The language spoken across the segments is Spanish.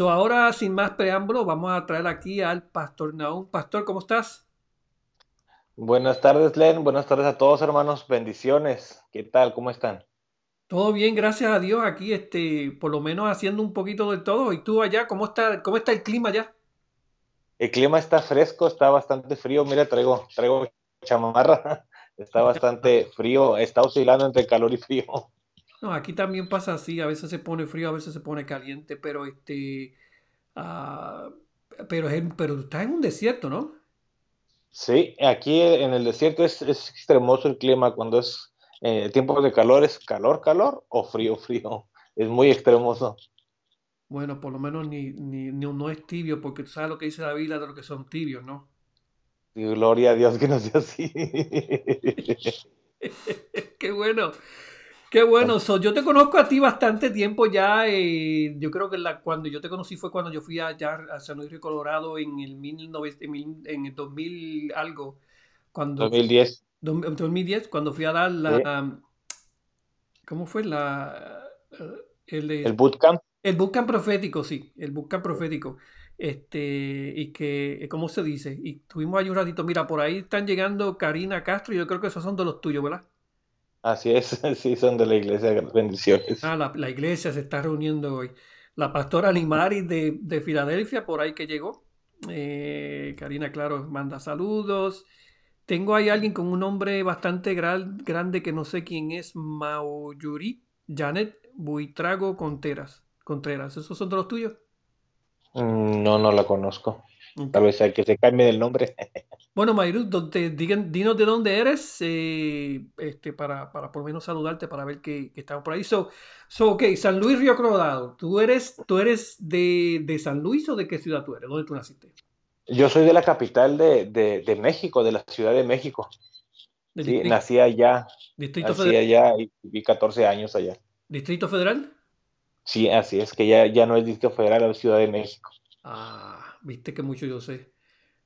So, ahora, sin más preámbulo, vamos a traer aquí al Pastor Naum. Pastor, ¿cómo estás? Buenas tardes, Len. Buenas tardes a todos, hermanos. Bendiciones. ¿Qué tal? ¿Cómo están? Todo bien, gracias a Dios. Aquí, este, por lo menos haciendo un poquito de todo. ¿Y tú allá? ¿Cómo está, cómo está el clima allá? El clima está fresco, está bastante frío. Mira, traigo, traigo chamarra. Está bastante frío. Está oscilando entre calor y frío. No, aquí también pasa así. A veces se pone frío, a veces se pone caliente, pero este, uh, pero, es, pero está en un desierto, ¿no? Sí, aquí en el desierto es, es extremoso el clima cuando es eh, tiempo de calor, es calor, calor o frío, frío. Es muy extremoso. Bueno, por lo menos ni, ni, ni, no es tibio, porque tú sabes lo que dice la Biblia de lo que son tibios, ¿no? Gloria a Dios que no sea así. Qué bueno. Qué bueno, so, yo te conozco a ti bastante tiempo ya. Eh, yo creo que la, cuando yo te conocí fue cuando yo fui allá a San Luis Río Colorado en el, 19, en el 2000 algo. Cuando, 2010. 2010, cuando fui a dar la... Sí. ¿Cómo fue? La, el, el bootcamp. El bootcamp profético, sí, el bootcamp profético. Este, y que, ¿cómo se dice? Y tuvimos ahí un ratito. Mira, por ahí están llegando Karina Castro y yo creo que esos son de los tuyos, ¿verdad? Así es, sí, son de la iglesia, bendiciones. Ah, la, la iglesia se está reuniendo hoy. La pastora Limaris de, de Filadelfia, por ahí que llegó. Eh, Karina, claro, manda saludos. Tengo ahí alguien con un nombre bastante gran, grande que no sé quién es, Mauyuri, Janet Buitrago Contreras. Contreras, ¿esos son de los tuyos? No, no la conozco. Tal vez hay que se cambie del nombre. Bueno, Mayru, digan, dinos de dónde eres, eh, este, para, para por lo menos saludarte, para ver que, que estamos por ahí. So, so, ok, San Luis Río Colorado. ¿Tú eres, tú eres de, de, San Luis o de qué ciudad tú eres? ¿Dónde tú naciste? Yo soy de la capital de, de, de México, de la Ciudad de México. Sí, nací allá. ¿Distrito nací Federal? allá y viví 14 años allá. ¿Distrito Federal? Sí, así es, que ya, ya no es Distrito Federal, es Ciudad de México. Ah, viste que mucho yo sé.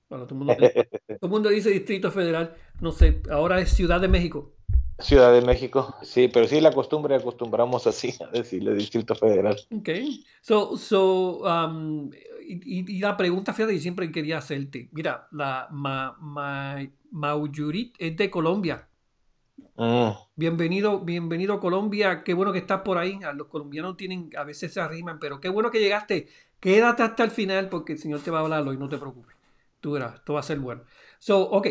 Bueno, todo el, mundo, todo el mundo dice Distrito Federal, no sé, ahora es Ciudad de México. Ciudad de México, sí, pero sí la costumbre, acostumbramos así a decirle Distrito Federal. Ok, so, so um, y, y, la pregunta, fíjate, yo siempre quería hacerte, mira, la ma, ma, Mauyurit es de Colombia. Mm. Bienvenido, bienvenido Colombia, qué bueno que estás por ahí, a los colombianos tienen, a veces se arriman, pero qué bueno que llegaste, quédate hasta el final porque el Señor te va a hablar hoy, no te preocupes. Tú verás, esto va a ser bueno. So, ok.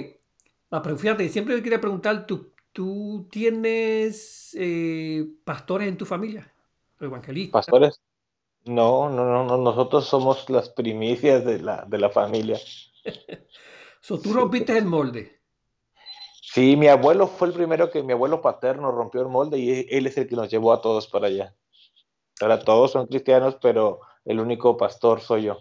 La, fíjate, siempre quería preguntar, ¿tú, tú tienes eh, pastores en tu familia? Evangelistas. ¿Pastores? No, no, no, no, nosotros somos las primicias de la, de la familia. so, tú rompiste el molde. Sí, mi abuelo fue el primero que, mi abuelo paterno rompió el molde y él es el que nos llevó a todos para allá. Ahora todos son cristianos, pero el único pastor soy yo.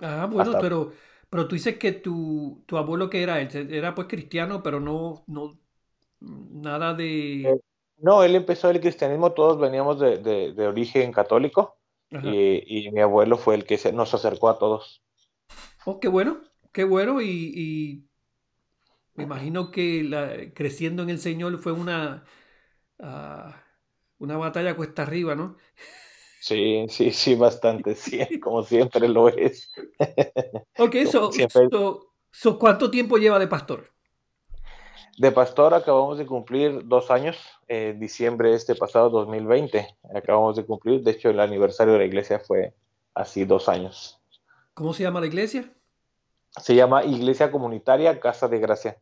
Ah, bueno, Hasta... pero pero tú dices que tu, tu abuelo que era, él era pues cristiano, pero no, no nada de... Eh, no, él empezó el cristianismo, todos veníamos de, de, de origen católico y, y, mi abuelo fue el que se, nos acercó a todos. Oh, qué bueno, qué bueno y, y me imagino que la, creciendo en el Señor fue una, uh, una batalla cuesta arriba, ¿no? Sí, sí, sí, bastante, sí, como siempre lo es. Ok, so, so, so, ¿cuánto tiempo lleva de pastor? De pastor acabamos de cumplir dos años, eh, diciembre este pasado 2020, acabamos de cumplir, de hecho el aniversario de la iglesia fue así dos años. ¿Cómo se llama la iglesia? Se llama Iglesia Comunitaria Casa de Gracia.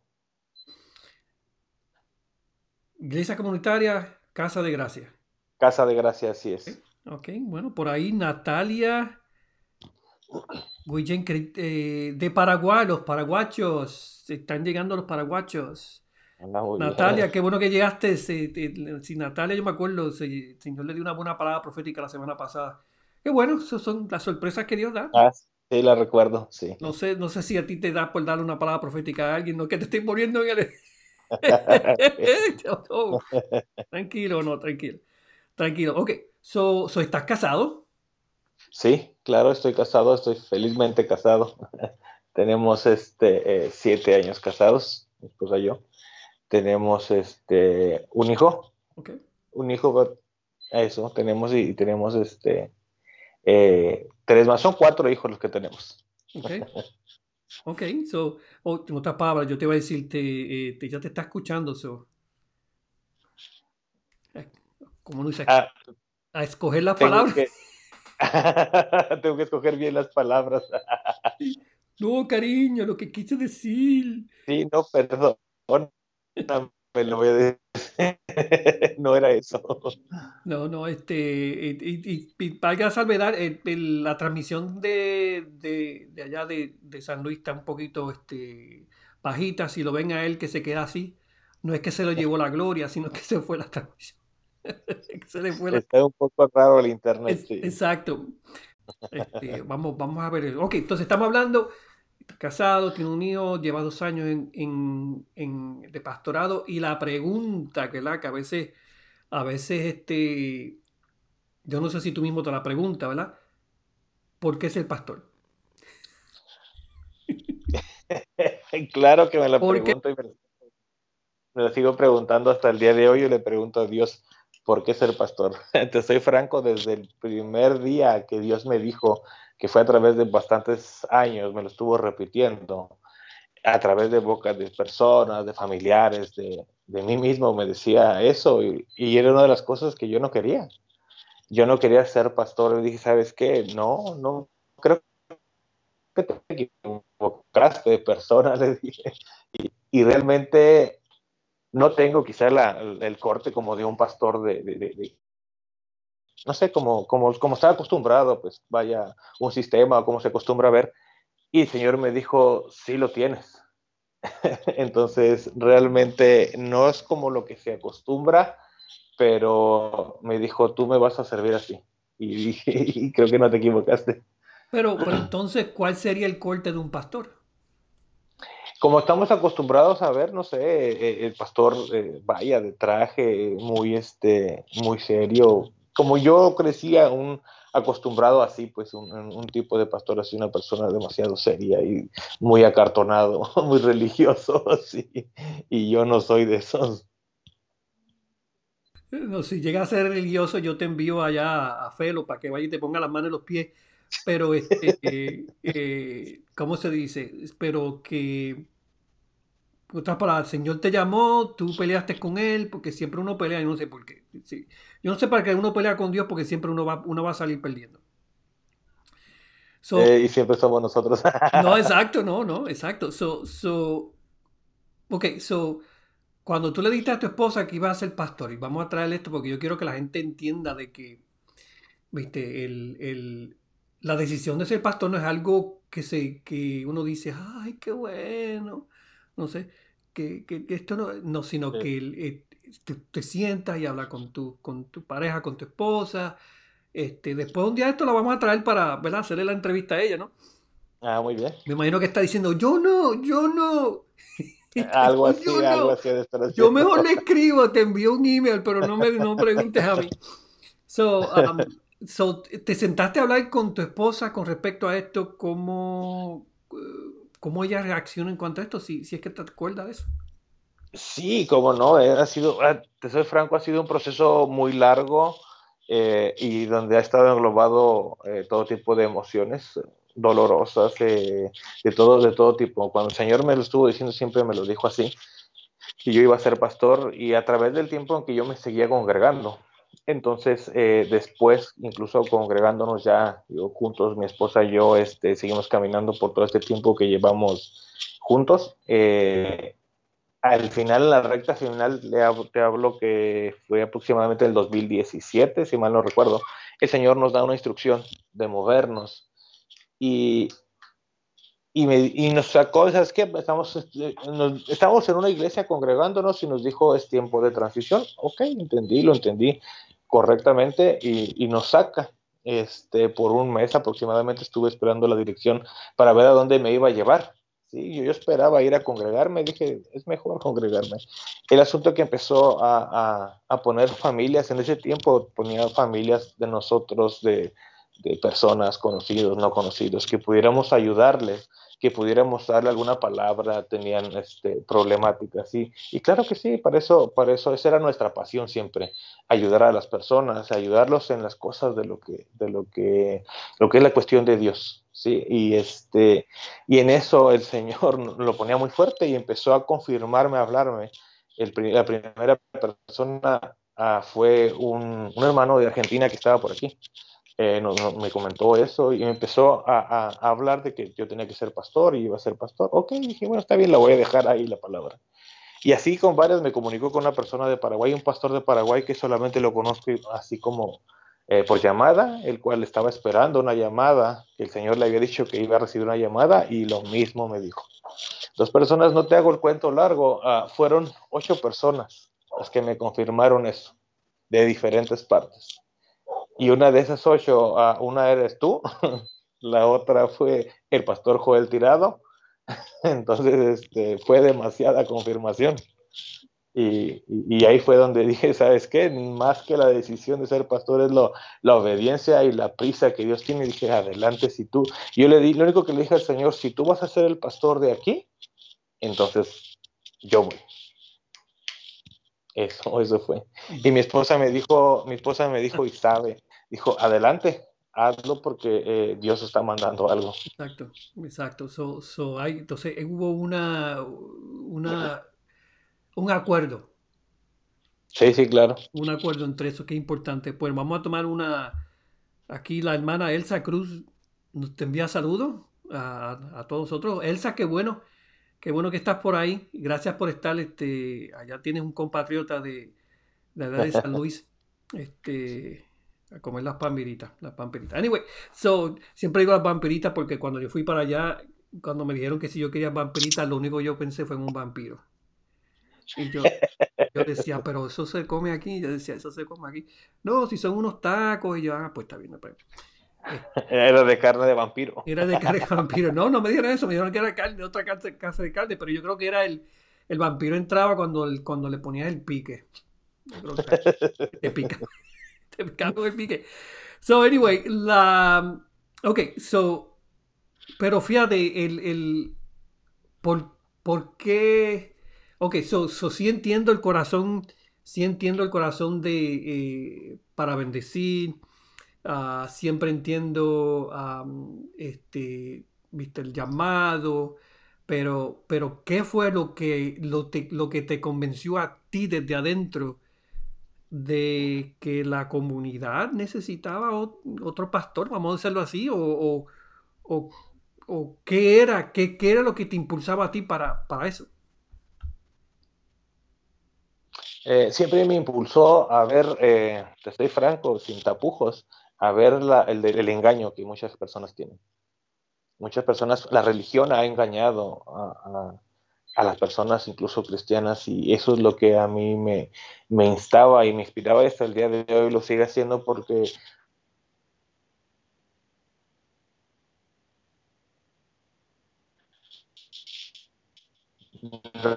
Iglesia Comunitaria Casa de Gracia. Casa de Gracia, así es. Okay. Ok, bueno, por ahí Natalia Guillén, eh, de Paraguay, los paraguachos, están llegando los paraguachos. Natalia, qué bueno que llegaste. Si, Natalia, yo me acuerdo, el Señor le dio una buena palabra profética la semana pasada. Qué bueno, esas son las sorpresas que Dios da. Ah, sí, la recuerdo, sí. No sé, no sé si a ti te da por darle una palabra profética a alguien, no que te estoy poniendo en el... tranquilo, no, tranquilo. Tranquilo. Ok, so, so, ¿estás casado? Sí, claro, estoy casado, estoy felizmente casado. Tenemos este, eh, siete años casados, mi esposa y yo. Tenemos este, un hijo. Okay. Un hijo, eso, tenemos y, tenemos este, eh, tres más, son cuatro hijos los que tenemos. Ok. Ok, so, oh, en otras palabras, yo te voy a decir, te, eh, ya te está escuchando, so. ¿Cómo no dice? Ah, a escoger las palabras. tengo que escoger bien las palabras. No, cariño, lo que quise decir. Sí, no, perdón. Me lo voy a decir. no era eso. No, no, este, y, y, valga salvedad, la transmisión de, de, allá de, San Luis está un poquito este, bajita. Si lo ven a él que se queda así, no es que se lo llevó la gloria, sino que se fue la transmisión. se le fue Está un poco raro el internet. Exacto. Este, vamos, vamos a ver. Ok, entonces estamos hablando casado, tiene un hijo, lleva dos años en, de pastorado y la pregunta que, la, que a veces, a veces, este, yo no sé si tú mismo te la preguntas, ¿verdad? ¿Por qué es el pastor? claro que me la pregunto y me, me, la sigo preguntando hasta el día de hoy y le pregunto a Dios, ¿por qué ser pastor? Te soy franco, desde el primer día que Dios me dijo, que fue a través de bastantes años, me lo estuvo repitiendo, a través de bocas de personas, de familiares, de, de mí mismo, me decía eso y, y, era una de las cosas que yo no quería. Yo no quería ser pastor, y dije, ¿sabes qué? No, no, creo que te equivocaste de persona, le dije. Y, y realmente no tengo quizá la, el corte como de un pastor de, no sé, como, como, como estaba acostumbrado, pues vaya un sistema o como se acostumbra a ver. Y el Señor me dijo, sí lo tienes. Entonces, realmente no es como lo que se acostumbra, pero me dijo, tú me vas a servir así. Y, y creo que no te equivocaste. Pero, pero entonces, ¿cuál sería el corte de un pastor? Como estamos acostumbrados a ver, no sé, eh, el pastor eh, vaya de traje muy, este, muy serio, como yo crecía un acostumbrado así, pues un, tipo de pastor así, una persona demasiado seria y muy acartonado, muy religioso, así, y yo no soy de esos. No, si llega a ser religioso, yo te envío allá a Felo para que vaya y te ponga las manos en los pies, pero este, eh, ¿cómo se dice? Pero que otras palabras, el Señor te llamó, tú peleaste con Él, porque siempre uno pelea, y no sé por qué. Yo no sé para qué uno pelea con Dios, porque siempre uno va, uno va a salir perdiendo. Eh, y siempre somos nosotros. no, exacto, no, no, exacto. So, so, ok, so, cuando tú le dijiste a tu esposa que iba a ser pastor, y vamos a traer esto porque yo quiero que la gente entienda de que, viste, el, el, la decisión de ser pastor no es algo que, se, que uno dice, ay, qué bueno, no sé que, esto no, no sino que eh, te, sientas y hablas con tu, con tu pareja, con tu esposa. Este, después un día esto lo vamos a traer para ¿verdad? hacerle la entrevista a ella, ¿no? Ah, muy bien. Me imagino que está diciendo, yo no, yo no. algo así, algo así de Yo mejor le escribo, te envío un email, pero no me no preguntes a mí. So, um, so, ¿te sentaste a hablar con tu esposa con respecto a esto? ¿Cómo, ¿Cómo ella reacciona en cuanto a esto? Si, si es que te acuerdas de eso. Sí, cómo no, eh, ha sido, ah, te soy franco, ha sido un proceso muy largo eh, y donde ha estado englobado eh, todo tipo de emociones dolorosas, de, todo, de todo tipo. Cuando el Señor me lo estuvo diciendo, siempre me lo dijo así, que yo iba a ser pastor y a través del tiempo en que yo me seguía congregando. Entonces, eh, después, incluso congregándonos ya juntos, mi esposa y yo, este, seguimos caminando por todo este tiempo que llevamos juntos. Eh, al final, la recta final, te hablo que fue aproximadamente el 2017, si mal no recuerdo, el Señor nos da una instrucción de movernos. Y y, me, y nos sacó, ¿sabes qué? Estamos, este, estamos en una iglesia congregándonos y nos dijo, es tiempo de transición. Ok, entendí, lo entendí correctamente y, y nos saca. Este, por un mes aproximadamente estuve esperando la dirección para ver a dónde me iba a llevar. Sí, yo, esperaba ir a congregarme, dije, es mejor congregarme. El asunto que empezó a, a, poner familias, en ese tiempo ponía familias de nosotros, de, de personas conocidos, no conocidos, que pudiéramos ayudarles que pudiéramos darle alguna palabra, tenían este, problemáticas. Y, y claro que sí, para eso, para eso esa era nuestra pasión siempre, ayudar a las personas, ayudarlos en las cosas de lo que, de lo que, lo que es la cuestión de Dios. ¿sí? Y, este, y en eso el Señor lo ponía muy fuerte y empezó a confirmarme, a hablarme. El, la primera persona ah, fue un, un hermano de Argentina que estaba por aquí eh, me comentó eso y me empezó a, hablar de que yo tenía que ser pastor y iba a ser pastor. Ok, dije, bueno, está bien, la voy a dejar ahí la palabra. Y así con varias me comunicó con una persona de Paraguay, un pastor de Paraguay que solamente lo conozco así como eh, por llamada, el cual estaba esperando una llamada, que el Señor le había dicho que iba a recibir una llamada y lo mismo me dijo. Dos personas, no te hago el cuento largo, uh, fueron ocho personas las que me confirmaron eso, de diferentes partes. Y una de esas ocho, uh, una eres tú, la otra fue el pastor Joel Tirado. Entonces este, fue demasiada confirmación. Y, y, ahí fue donde dije, ¿sabes qué? Más que la decisión de ser pastor es lo, la obediencia y la prisa que Dios tiene. Y dije, adelante, si tú. Yo le di, lo único que le dije al Señor, si tú vas a ser el pastor de aquí, entonces yo voy. Eso, eso fue. Y mi esposa me dijo, mi esposa me dijo y sabe, dijo, adelante, hazlo porque eh, Dios está mandando algo. Exacto, exacto. So, so hay, entonces eh, hubo una, una, un acuerdo. Sí, sí, claro. Un acuerdo entre eso que es importante. Pues vamos a tomar una, aquí la hermana Elsa Cruz nos te envía saludos a, a todos nosotros. Elsa, qué bueno Qué bueno que estás por ahí. Gracias por estar. Este, allá tienes un compatriota de, de, de San Luis. Este, a comer las pampiritas. Las pampiritas. Anyway, so, siempre digo las vampiritas porque cuando yo fui para allá, cuando me dijeron que si yo quería vampiritas, lo único que yo pensé fue en un vampiro. Y yo, yo decía, pero eso se come aquí. Yo decía, eso se come aquí. No, si son unos tacos. Y yo, ah, pues está bien. Pues. Era de carne de vampiro. Era de carne de vampiro. No, no me dijeron eso, me dijeron que era carne, otra casa de carne, pero yo creo que era el, el vampiro entraba cuando, el, cuando le ponías el pique. te pica. Te pica con el pique. So, anyway, la. Ok, so. Pero fíjate, el. el por, ¿Por qué? Ok, so, so sí entiendo el corazón. Sí entiendo el corazón de. Eh, para bendecir Uh, siempre entiendo este, ¿viste? el llamado, pero, pero ¿qué fue lo que, lo, te, lo que te convenció a ti desde adentro de que la comunidad necesitaba otro pastor, vamos a decirlo así, o, o, o, qué, era, qué, qué, era lo que te impulsaba a ti para, para eso? Eh, siempre me impulsó a ver, eh, te estoy franco, sin tapujos, a ver la, el, el, engaño que muchas personas tienen. Muchas personas, la religión ha engañado a, a, las personas, incluso cristianas, y eso es lo que a mí me, me instaba y me inspiraba hasta el día de hoy, lo sigue haciendo porque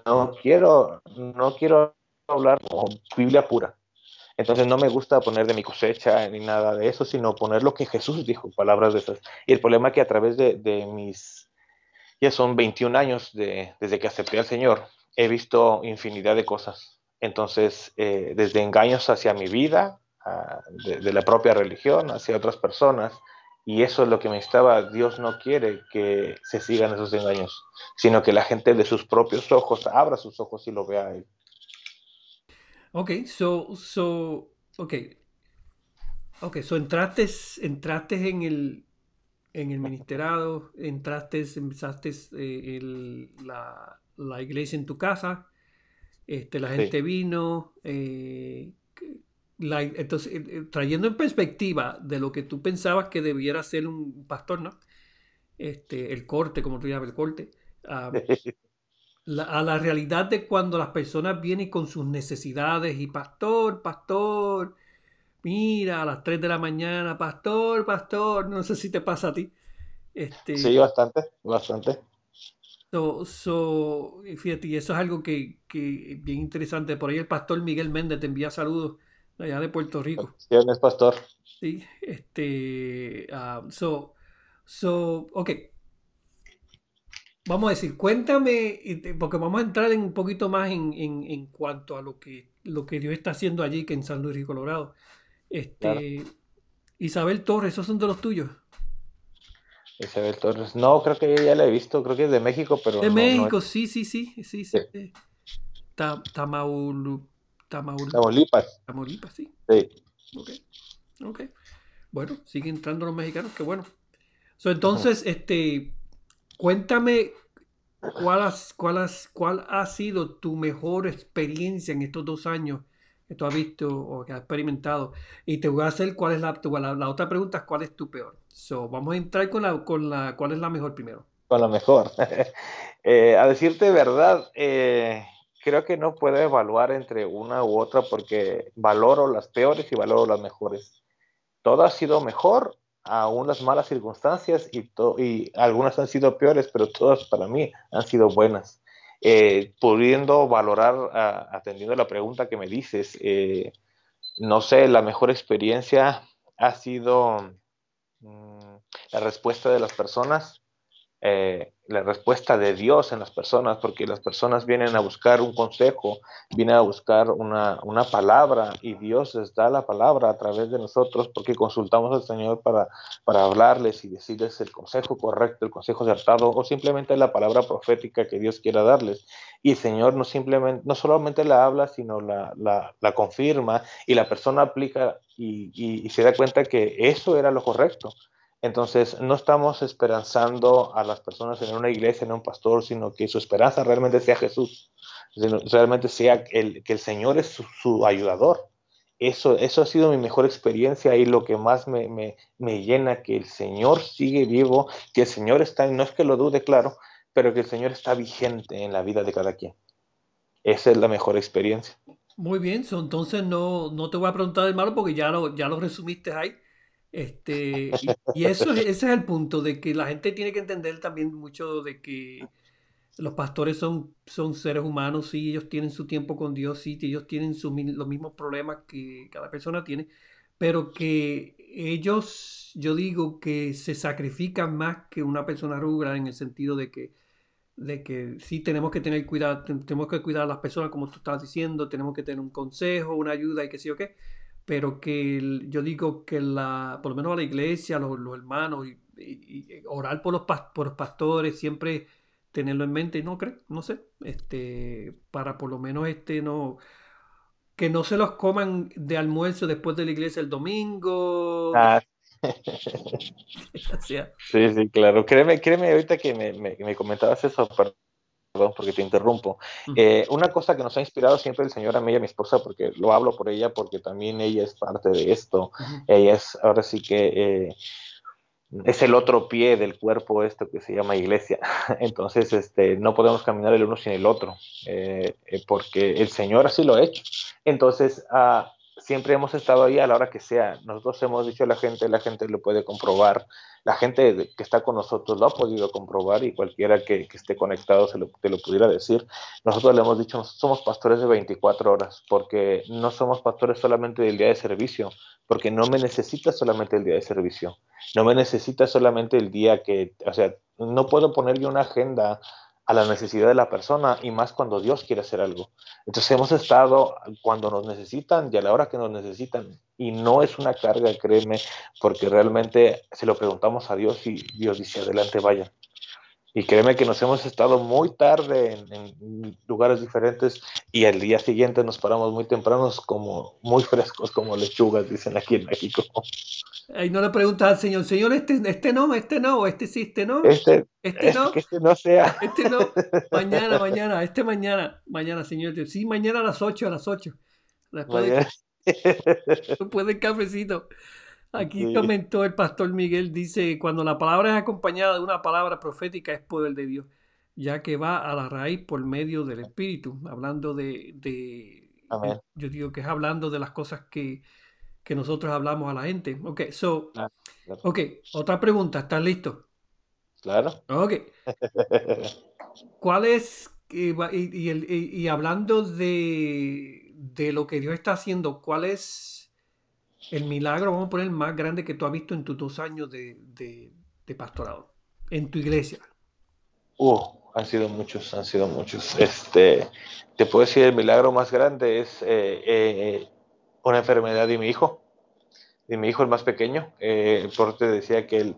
no quiero, no quiero hablar con Biblia pura. Entonces no me gusta poner de mi cosecha ni nada de eso, sino poner lo que Jesús dijo, palabras de esas. Y el problema es que a través de, de mis, ya son 21 años de, desde que acepté al Señor, he visto infinidad de cosas. Entonces, eh, desde engaños hacia mi vida, de, la propia religión, hacia otras personas, y eso es lo que me estaba, Dios no quiere que se sigan esos engaños, sino que la gente de sus propios ojos abra sus ojos y lo vea Él. Ok, so, so, ok. Ok, so entraste, entraste en el, en el ministerado, entraste, empezaste eh, el, la, la, iglesia en tu casa, este, la gente sí. vino, eh, la, entonces, eh, trayendo en perspectiva de lo que tú pensabas que debiera ser un pastor, ¿no? este, el corte, como tú llamas, el corte, a, a la realidad de cuando las personas vienen con sus necesidades y pastor, pastor, mira, a las 3 de la mañana, pastor, pastor, no sé si te pasa a ti. Este, sí, bastante, bastante. So, fíjate, y eso es algo que, que bien interesante. Por ahí el pastor Miguel Méndez te envía saludos allá de Puerto Rico. Sí, es pastor. Sí, este, uh, so, so, ok. Vamos a decir, cuéntame, porque vamos a entrar en un poquito más en, en, en, cuanto a lo que, lo que Dios está haciendo allí, que en San Luis, Colorado. Este, Isabel Torres, ¿esos son de los tuyos? Isabel Torres, no, creo que ya la he visto, creo que es de México, pero. De México, sí, sí, sí, sí, sí. Tamaulipas. Tamaulipas, sí. Sí. Ok, ok. Bueno, siguen entrando los mexicanos, qué bueno. entonces, este, cuéntame cuál, cuál, cuál ha sido tu mejor experiencia en estos dos años que tú has visto o que has experimentado. Y te voy a hacer cuál es la, la, otra pregunta, es cuál es tu peor. So, vamos a entrar con la, con la, cuál es la mejor primero. Con la mejor. Eh, a decirte verdad, eh, creo que no puedo evaluar entre una u otra porque valoro las peores y valoro las mejores. Todo ha sido mejor, aún las malas circunstancias y, y algunas han sido peores, pero todas para mí han sido buenas. Eh, pudiendo valorar, atendiendo a la pregunta que me dices, eh, no sé, la mejor experiencia ha sido mm, la respuesta de las personas eh, la respuesta de Dios en las personas, porque las personas vienen a buscar un consejo, vienen a buscar una, una, palabra y Dios les da la palabra a través de nosotros porque consultamos al Señor para, para hablarles y decirles el consejo correcto, el consejo acertado o simplemente la palabra profética que Dios quiera darles. Y el Señor no, simplemente, no solamente la habla, sino la, la, confirma y la persona aplica y se da cuenta que eso era lo correcto. Entonces, no estamos esperanzando a las personas en una iglesia, en un pastor, sino que su esperanza realmente sea Jesús, realmente sea el, que el Señor es su, ayudador. Eso, eso ha sido mi mejor experiencia y lo que más me, me, me, llena, que el Señor sigue vivo, que el Señor está, no es que lo dude, claro, pero que el Señor está vigente en la vida de cada quien. Esa es la mejor experiencia. Muy bien, entonces no, no te voy a preguntar de malo porque ya lo, ya lo resumiste ahí. Este, y, eso, ese es el punto, de que la gente tiene que entender también mucho de que los pastores son, son seres humanos, sí, ellos tienen su tiempo con Dios, sí, ellos tienen los mismos problemas que cada persona tiene, pero que ellos, yo digo que se sacrifican más que una persona rubra en el sentido de que, de que sí tenemos que tener cuidado, tenemos que cuidar a las personas como tú estabas diciendo, tenemos que tener un consejo, una ayuda y qué sé yo qué, pero que yo digo que la, por lo menos a la iglesia, los, los hermanos, y, orar por los, por los pastores, siempre tenerlo en mente, no creo, no sé, este, para por lo menos este no, que no se los coman de almuerzo después de la iglesia el domingo. Ah. sí, sí, claro. Créeme, créeme ahorita que me, me, me comentabas eso, perdón porque te interrumpo. Eh, una cosa que nos ha inspirado siempre el Señor a mí y a mi esposa, porque lo hablo por ella, porque también ella es parte de esto. Ella es, ahora sí que eh, es el otro pie del cuerpo, esto que se llama iglesia. Entonces, este, no podemos caminar el uno sin el otro, eh, porque el Señor así lo ha hecho. Entonces, uh, siempre hemos estado ahí a la hora que sea. Nosotros hemos dicho a la gente, la gente lo puede comprobar, la gente que está con nosotros lo ha podido comprobar y cualquiera que, esté conectado se lo, te lo pudiera decir. Nosotros le hemos dicho, somos pastores de 24 horas, porque no somos pastores solamente del día de servicio, porque no me necesita solamente el día de servicio, no me necesita solamente el día que, o sea, no puedo ponerle una agenda a la necesidad de la persona y más cuando Dios quiere hacer algo. Entonces hemos estado cuando nos necesitan y a la hora que nos necesitan. Y no es una carga, créeme, porque realmente se lo preguntamos a Dios y Dios dice, adelante, vaya. Y créeme que nos hemos estado muy tarde en, lugares diferentes y al día siguiente nos paramos muy tempranos, como muy frescos, como lechugas, dicen aquí en México. Ahí no le preguntas al Señor, Señor, este, este no, este no, este sí, este no. Este, este no. Que este no sea. Este no. Mañana, mañana, este mañana, mañana, Señor. Sí, mañana a las 8, a las 8. Después, de, después del cafecito. Aquí comentó el pastor Miguel, dice, cuando la palabra es acompañada de una palabra profética es poder de Dios, ya que va a la raíz por medio del Espíritu, hablando de, de yo digo que es hablando de las cosas que, que nosotros hablamos a la gente. Ok, so, ok, otra pregunta, ¿estás listo? Claro. Ok. ¿Cuál es, y, y, y hablando de, de lo que Dios está haciendo, cuál es el milagro, vamos a poner, más grande que tú has visto en tus dos años de, pastorado, en tu iglesia? Uh, han sido muchos, han sido muchos. Este, te puedo decir, el milagro más grande es eh, eh, una enfermedad de mi hijo, de mi hijo el más pequeño. Eh, el porte decía que el,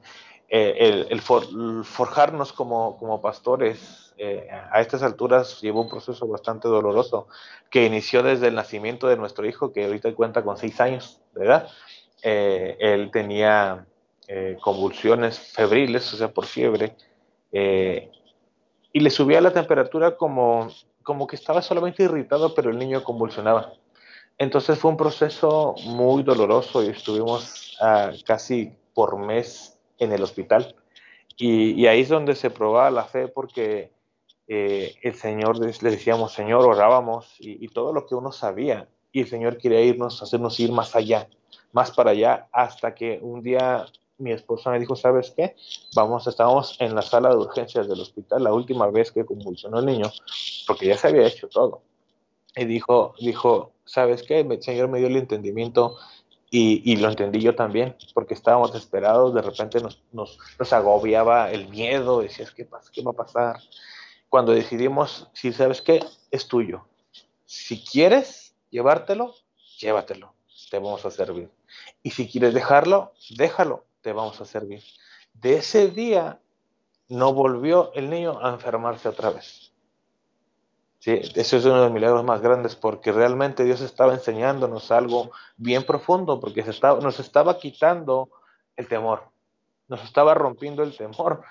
el, forjarnos como, como pastores eh, a estas alturas llevó un proceso bastante doloroso que inició desde el nacimiento de nuestro hijo, que ahorita cuenta con seis años de edad. Eh, él tenía eh, convulsiones febriles, o sea, por fiebre, y le subía la temperatura como, como que estaba solamente irritado, pero el niño convulsionaba. Entonces fue un proceso muy doloroso y estuvimos ah, casi por mes en el hospital. Y, y, ahí es donde se probaba la fe porque eh, el Señor, le decíamos, Señor, orábamos y, todo lo que uno sabía. Y el Señor quería irnos, hacernos ir más allá, más para allá, hasta que un día mi esposa me dijo, ¿sabes qué? Vamos, estábamos en la sala de urgencias del hospital la última vez que convulsionó el niño, porque ya se había hecho todo. Y dijo, dijo, ¿sabes qué? El Señor me dio el entendimiento y, lo entendí yo también, porque estábamos desesperados, de repente nos, agobiaba el miedo, decías, ¿qué, pasa? ¿qué va a pasar? Cuando decidimos, si sabes qué, es tuyo. Si quieres llevártelo, llévatelo, te vamos a servir. Y si quieres dejarlo, déjalo, te vamos a servir. De ese día no volvió el niño a enfermarse otra vez. Sí, eso es uno de los milagros más grandes porque realmente Dios estaba enseñándonos algo bien profundo porque se estaba, nos estaba quitando el temor, nos estaba rompiendo el temor,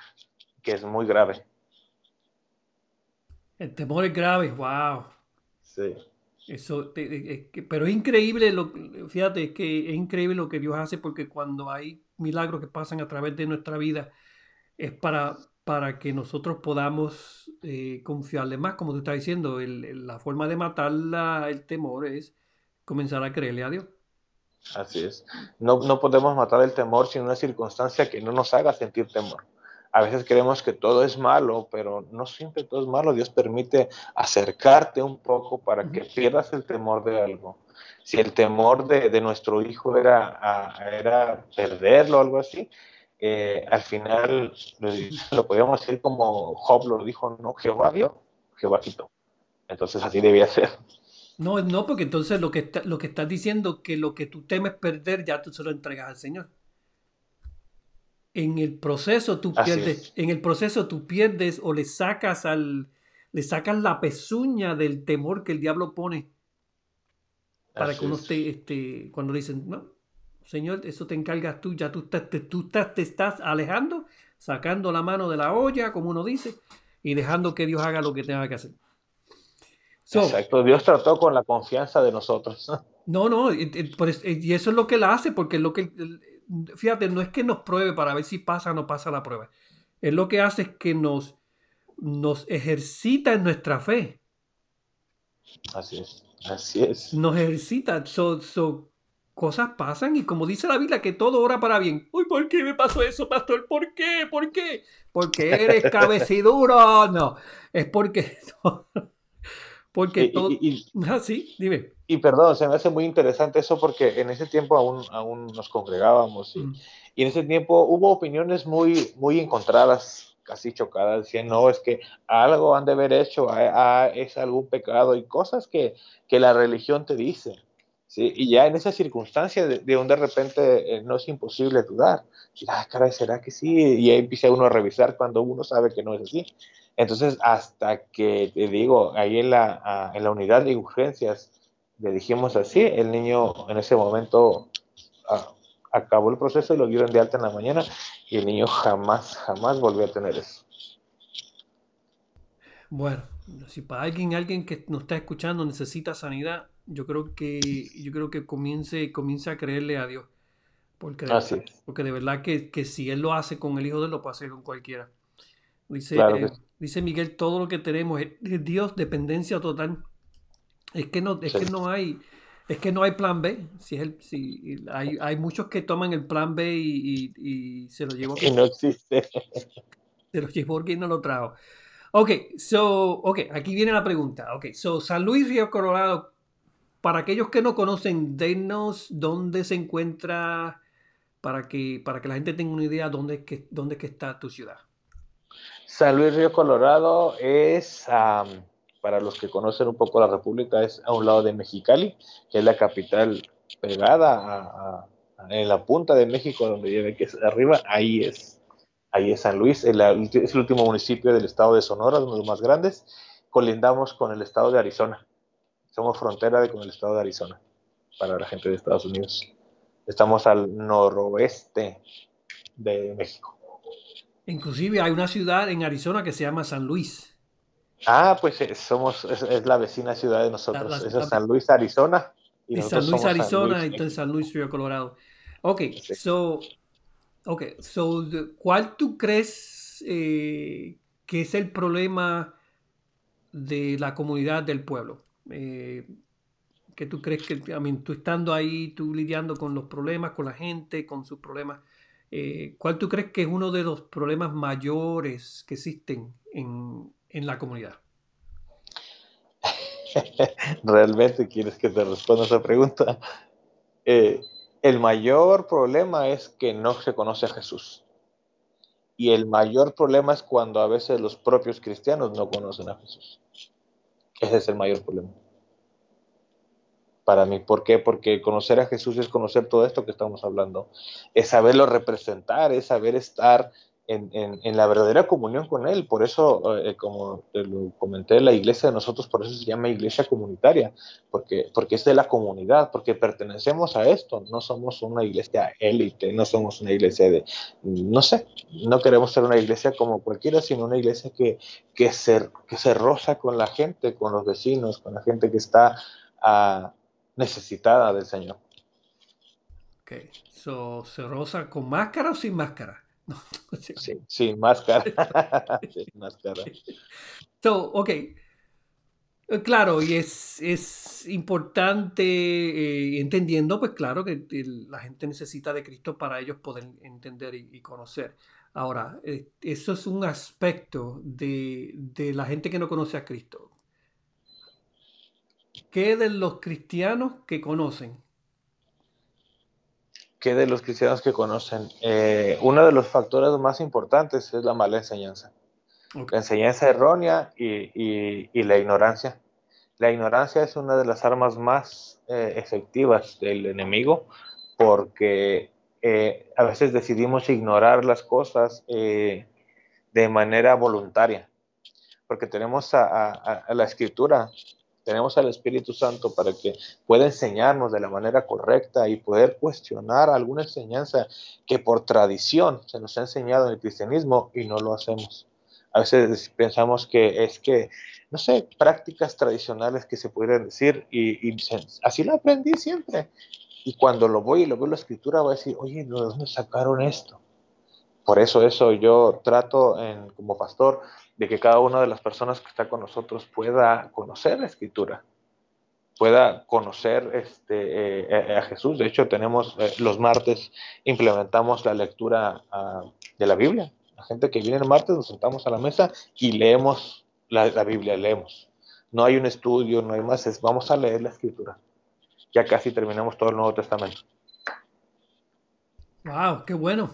que es muy grave. El temor es grave, wow. Sí. Eso, pero es increíble, lo, fíjate, es que es increíble lo que Dios hace porque cuando hay milagros que pasan a través de nuestra vida es para, para que nosotros podamos eh, confiarle más, como tú estás diciendo, la forma de matar el temor es comenzar a creerle a Dios. Así es. No, no podemos matar el temor sin una circunstancia que no nos haga sentir temor a veces creemos que todo es malo, pero no siempre todo es malo. Dios permite acercarte un poco para que pierdas el temor de algo. Si el temor de, nuestro hijo era, era perderlo o algo así, eh, al final lo, podíamos decir como Job lo dijo, no, Jehová dio, Jehová quitó. Entonces así debía ser. No, no, porque entonces lo que, lo que estás diciendo que lo que tú temes perder ya tú se lo entregas al Señor en el proceso tú pierdes, en el proceso tú pierdes o le sacas al, le sacas la pezuña del temor que el diablo pone para que uno esté, este, cuando dicen, no, Señor, eso te encargas tú, ya tú, estás, te, tú estás, te estás alejando, sacando la mano de la olla, como uno dice, y dejando que Dios haga lo que tenga que hacer. Exacto, Dios trató con la confianza de nosotros. No, no, y, eso es lo que él hace, porque es lo que fíjate, no es que nos pruebe para ver si pasa o no pasa la prueba. Es lo que hace es que nos, nos ejercita en nuestra fe. Así es, así es. Nos ejercita. cosas pasan y como dice la Biblia, que todo ora para bien. Uy, ¿por qué me pasó eso, pastor? ¿Por qué? ¿Por qué? Porque eres cabeciduro. No, es porque... porque todo... Ah, sí, dime y perdón, se me hace muy interesante eso porque en ese tiempo aún, aún nos congregábamos y, mm. y, en ese tiempo hubo opiniones muy, muy encontradas, casi chocadas, decían, no, es que algo han de haber hecho, es algún pecado y cosas que, que la religión te dice. ¿sí? Y ya en esa circunstancia de, de un de repente eh, no es imposible dudar. Ah, caray, ¿será que sí? Y ahí empieza uno a revisar cuando uno sabe que no es así. Entonces, hasta que, te digo, ahí en la, en la unidad de urgencias, le dijimos así, el niño en ese momento ah, acabó el proceso y lo dieron de alta en la mañana y el niño jamás, jamás volvió a tener eso. Bueno, si para alguien, alguien que nos está escuchando necesita sanidad, yo creo que, yo creo que comience, comience a creerle a Dios. Porque de, porque de verdad que, si él lo hace con el hijo de él, lo puede hacer con cualquiera. Dice, eh, dice Miguel, todo lo que tenemos es, Dios, dependencia total. Es que no, es que no hay, es que no hay plan B. Si es el, si hay, hay muchos que toman el plan B y, se lo llevó. Que no existe. Se lo llevó no lo trajo. Ok, so, ok, aquí viene la pregunta. Ok, so San Luis Río Colorado, para aquellos que no conocen, denos dónde se encuentra para que, para que la gente tenga una idea dónde que, dónde que está tu ciudad. San Luis Río Colorado es, para los que conocen un poco la República, es a un lado de Mexicali, que es la capital pegada en la punta de México, donde lleve que es arriba, ahí es ahí es San Luis, es el último municipio del estado de Sonora, uno de los más grandes. Colindamos con el estado de Arizona. Somos frontera con el estado de Arizona para la gente de Estados Unidos. Estamos al noroeste de México. Inclusive hay una ciudad en Arizona que se llama San Luis. Ah, pues eh, somos, es, la vecina ciudad de nosotros. es San Luis, Arizona. Y, San Luis, Arizona, y entonces San Luis, Río Colorado. Ok, so Ok, so, ¿cuál tú crees eh, que es el problema de la comunidad del pueblo? Eh, ¿Qué tú crees que, I tú estando ahí, tú lidiando con los problemas, con la gente, con sus problemas, eh, ¿cuál tú crees que es uno de los problemas mayores que existen en, en la comunidad? ¿Realmente quieres que te responda esa pregunta? Eh, el mayor problema es que no se conoce a Jesús. Y el mayor problema es cuando a veces los propios cristianos no conocen a Jesús. Ese es el mayor problema. Para mí, ¿por qué? Porque conocer a Jesús es conocer todo esto que estamos hablando. Es saberlo representar, es saber estar en, la verdadera comunión con Él. Por eso, eh, como te lo comenté, la iglesia de nosotros, por eso se llama iglesia comunitaria, porque, porque es de la comunidad, porque pertenecemos a esto, no somos una iglesia élite, no somos una iglesia de, no sé, no queremos ser una iglesia como cualquiera, sino una iglesia que, que, se, que se roza con la gente, con los vecinos, con la gente que está ah, necesitada del Señor. Ok, so, ¿se roza con máscara o sin máscara? No, sí, sin máscara. sin máscara. So, ok. Eh, claro, y es, es importante, eh, entendiendo, pues claro, que la gente necesita de Cristo para ellos poder entender y, conocer. Ahora, eh, eso es un aspecto de, de, la gente que no conoce a Cristo. ¿Qué de los cristianos que conocen? Que de los cristianos que conocen, eh, uno de los factores más importantes es la mala enseñanza. La enseñanza errónea y, y, la ignorancia. La ignorancia es una de las armas más eh, efectivas del enemigo porque eh, a veces decidimos ignorar las cosas de manera voluntaria, porque tenemos a, a la escritura tenemos al Espíritu Santo para que pueda enseñarnos de la manera correcta y poder cuestionar alguna enseñanza que por tradición se nos ha enseñado en el cristianismo y no lo hacemos. A veces pensamos que es que, no sé, prácticas tradicionales que se pudieran decir y, así lo aprendí siempre. Y cuando lo voy y lo veo en la escritura, voy a decir, oye, ¿de dónde sacaron esto? Por eso, eso yo trato en, como pastor de que cada una de las personas que está con nosotros pueda conocer la escritura, pueda conocer este, eh, a Jesús. De hecho, tenemos eh, los martes, implementamos la lectura ah, de la Biblia. La gente que viene el martes nos sentamos a la mesa y leemos la, Biblia, leemos. No hay un estudio, no hay más, es vamos a leer la escritura. Ya casi terminamos todo el Nuevo Testamento. Wow, qué bueno.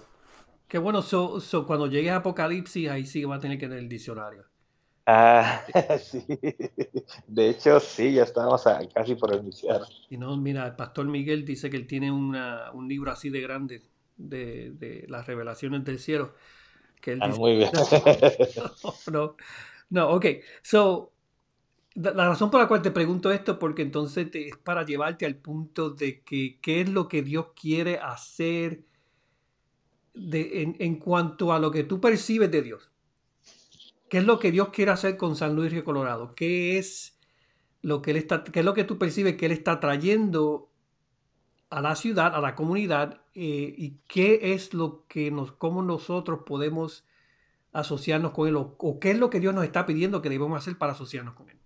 Qué bueno, so, cuando llegue a Apocalipsis, ahí sí va a tener que tener el diccionario. Ah, sí. De hecho, sí, ya estamos casi por iniciar. Y no, mira, el pastor Miguel dice que él tiene un libro así de grande de, las revelaciones del cielo. Que él ah, muy bien. no, no, ok. So, la razón por la cual te pregunto esto, porque entonces es para llevarte al punto de que qué es lo que Dios quiere hacer en, cuanto a lo que tú percibes de Dios. ¿Qué es lo que Dios quiere hacer con San Luis Río Colorado? ¿Qué es lo que, él está, qué es lo que tú percibes que Él está trayendo a la ciudad, a la comunidad, eh, y qué es lo que nos, cómo nosotros podemos asociarnos con Él, o, qué es lo que Dios nos está pidiendo que debemos hacer para asociarnos con Él.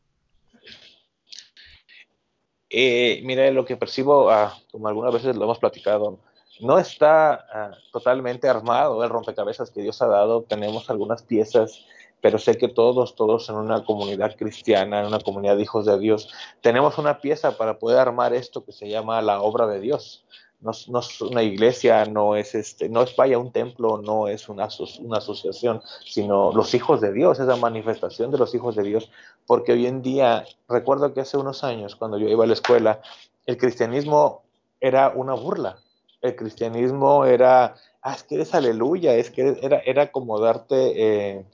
Eh, mira, lo que percibo, ah, como algunas veces lo hemos platicado, no está ah, totalmente armado el rompecabezas que Dios ha dado. Tenemos algunas piezas, pero sé que todos, todos en una comunidad cristiana, en una comunidad de hijos de Dios, tenemos una pieza para poder armar esto que se llama la obra de Dios. No, es una iglesia, no es este, no es vaya un templo, no es una, una asociación, sino los hijos de Dios, esa manifestación de los hijos de Dios, porque hoy en día, recuerdo que hace unos años, cuando yo iba a la escuela, el cristianismo era una burla, el cristianismo era, ah, es que eres aleluya, es que era, como darte, eh,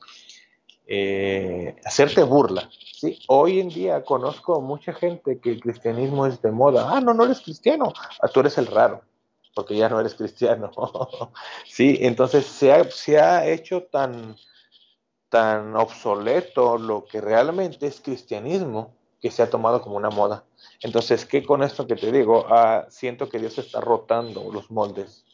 eh, hacerte burla. ¿sí? Hoy en día conozco mucha gente que el cristianismo es de moda. Ah, no, no eres cristiano, ah, tú eres el raro, porque ya no eres cristiano. sí, entonces se ha, se ha hecho tan, tan obsoleto lo que realmente es cristianismo que se ha tomado como una moda. Entonces, ¿qué con esto que te digo? Ah, siento que Dios está rotando los moldes,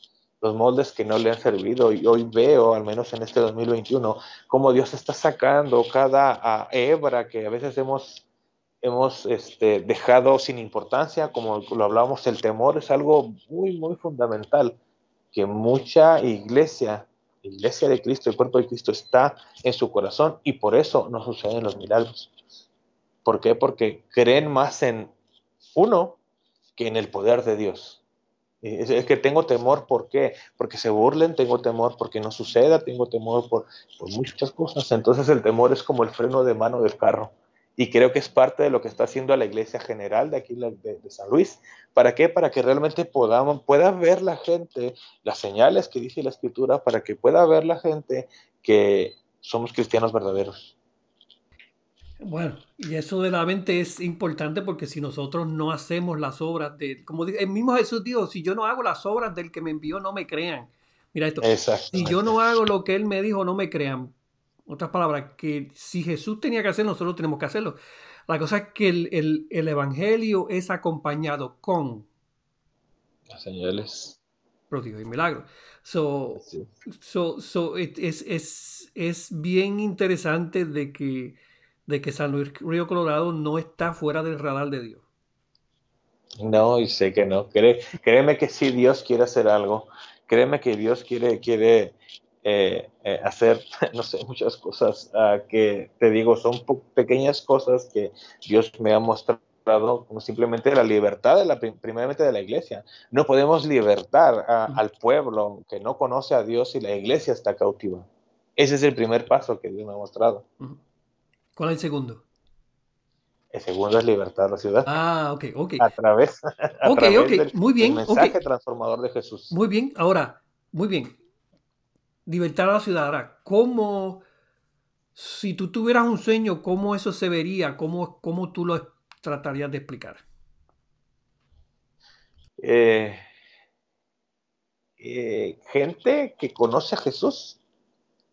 los moldes que no le han servido. Y hoy veo, al menos en este 2021, cómo Dios está sacando cada hebra que a veces hemos, hemos este, dejado sin importancia, como lo hablábamos, el temor es algo muy, muy fundamental, que mucha iglesia iglesia de Cristo, el cuerpo de Cristo está en su corazón y por eso no suceden los milagros. ¿Por qué? Porque creen más en uno que en el poder de Dios. Es, que tengo temor, ¿por qué? Porque se burlen, tengo temor porque no suceda, tengo temor por, muchas cosas. Entonces el temor es como el freno de mano del carro. Y creo que es parte de lo que está haciendo la iglesia general de aquí de, San Luis. ¿Para qué? Para que realmente podamos, pueda ver la gente las señales que dice la escritura, para que pueda ver la gente que somos cristianos verdaderos. Bueno, y eso de la mente es importante porque si nosotros no hacemos las obras de, como el mismo Jesús dijo, si yo no hago las obras del que me envió, no me crean. Mira esto, si yo no hago lo que él me dijo, no me crean. Otras palabras, que si Jesús tenía que hacer, nosotros tenemos que hacerlo. La cosa es que el, Evangelio es acompañado con las señales. Prodigios y milagros. So, so, so es, es, es bien interesante de que de que San Luis Río Colorado no está fuera del radar de Dios. No, y sé que no. créeme que si Dios quiere hacer algo, créeme que Dios quiere, quiere eh, eh, hacer, no sé, muchas cosas ah, que te digo, son pequeñas cosas que Dios me ha mostrado como simplemente la libertad de la, primeramente de la iglesia. No podemos libertar al pueblo que no conoce a Dios y la iglesia está cautiva. Ese es el primer paso que Dios me ha mostrado. ¿Cuál es el segundo? El segundo es libertad de la ciudad. Ah, ok, ok. A través, a okay, través muy bien, del mensaje transformador de Jesús. Muy bien, ahora, muy bien. Libertad de la ciudad. Ahora, ¿cómo, si tú tuvieras un sueño, cómo eso se vería? ¿Cómo, cómo tú lo tratarías de explicar? Eh, eh, gente que conoce a Jesús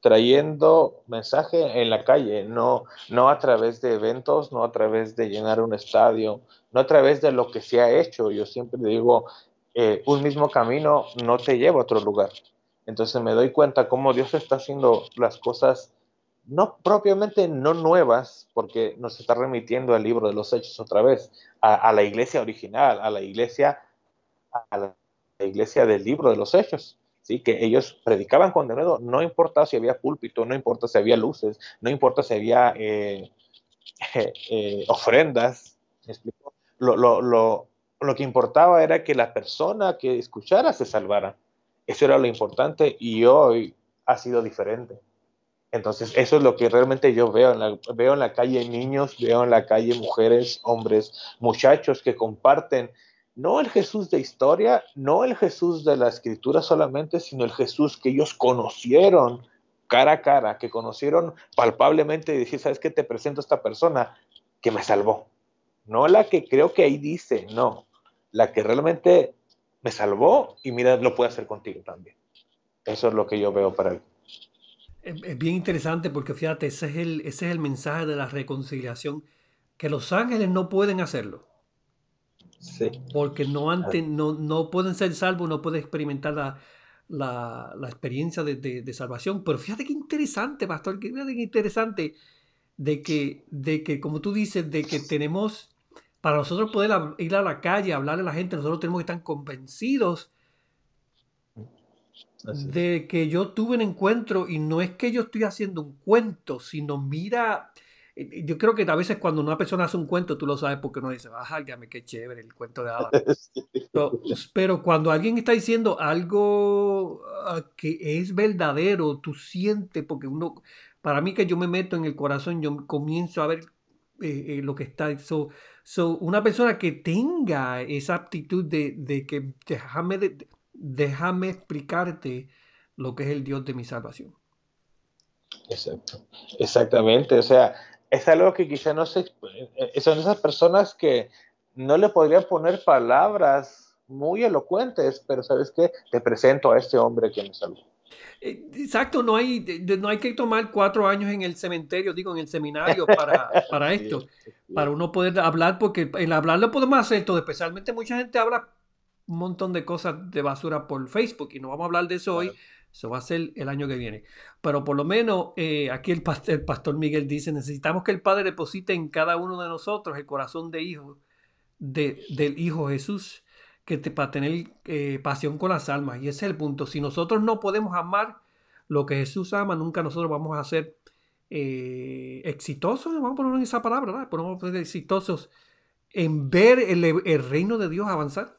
trayendo mensaje en la calle, no, no a través de eventos, no a través de llenar un estadio, no a través de lo que se ha hecho. Yo siempre digo, eh, un mismo camino no te lleva a otro lugar. Entonces me doy cuenta cómo Dios está haciendo las cosas, no propiamente no nuevas, porque nos está remitiendo al libro de los hechos otra vez, a, la iglesia original, a la iglesia, a la iglesia del libro de los hechos ¿sí? que ellos predicaban con denuedo, no importa si había púlpito, no importa si había luces, no importa si había eh, eh, ofrendas, Lo, lo, lo, lo, que importaba era que la persona que escuchara se salvara. Eso era lo importante y hoy ha sido diferente. Entonces, eso es lo que realmente yo veo. En la, veo en la calle niños, veo en la calle mujeres, hombres, muchachos que comparten no el Jesús de historia, no el Jesús de la escritura solamente, sino el Jesús que ellos conocieron cara a cara, que conocieron palpablemente y decir, ¿sabes qué? Te presento a esta persona que me salvó. No la que creo que ahí dice, no, la que realmente me salvó y mira, lo puede hacer contigo también. Eso es lo que yo veo para él. Es bien interesante porque fíjate, ese es el, ese es el mensaje de la reconciliación, que los ángeles no pueden hacerlo Sí. Porque no, antes, no, no pueden ser salvos, no pueden experimentar la, la, experiencia de, salvación. Pero fíjate qué interesante, pastor, fíjate qué interesante de que, de que, como tú dices, de que tenemos, para nosotros poder ir a la calle, hablarle a la gente, nosotros tenemos que estar convencidos de que yo tuve un encuentro y no es que yo estoy haciendo un cuento, sino mira, yo creo que a veces cuando una persona hace un cuento, tú lo sabes porque uno dice, ah, qué chévere el cuento de hadas. pero, cuando alguien está diciendo algo ah, que es verdadero, tú sientes, porque uno, para mí que yo me meto en el corazón, yo comienzo a ver eh, eh, lo que está. So, una persona que tenga esa aptitud de, de que déjame, de, déjame explicarte lo que es el Dios de mi salvación. Exacto, exactamente. O sea, es algo que quizá no se... Eh, son esas personas que no le podrían poner palabras muy elocuentes, pero ¿sabes qué? Te presento a este hombre que me salvó. Eh, exacto, no hay, no hay que tomar cuatro años en el cementerio, digo, en el seminario para, para esto, para uno poder hablar, porque el hablar lo podemos hacer todo, especialmente mucha gente habla un montón de cosas de basura por Facebook y no vamos a hablar de eso hoy. Eso va a ser el año que viene. Pero por lo menos eh, aquí el pastor, el pastor, Miguel dice, necesitamos que el Padre deposite en cada uno de nosotros el corazón de hijo, de, del Hijo Jesús, que te, para tener eh, pasión con las almas. Y ese es el punto. Si nosotros no podemos amar lo que Jesús ama, nunca nosotros vamos a ser eh, exitosos, vamos a poner esa palabra, ¿verdad? Podemos ser exitosos en ver el, el reino de Dios avanzar.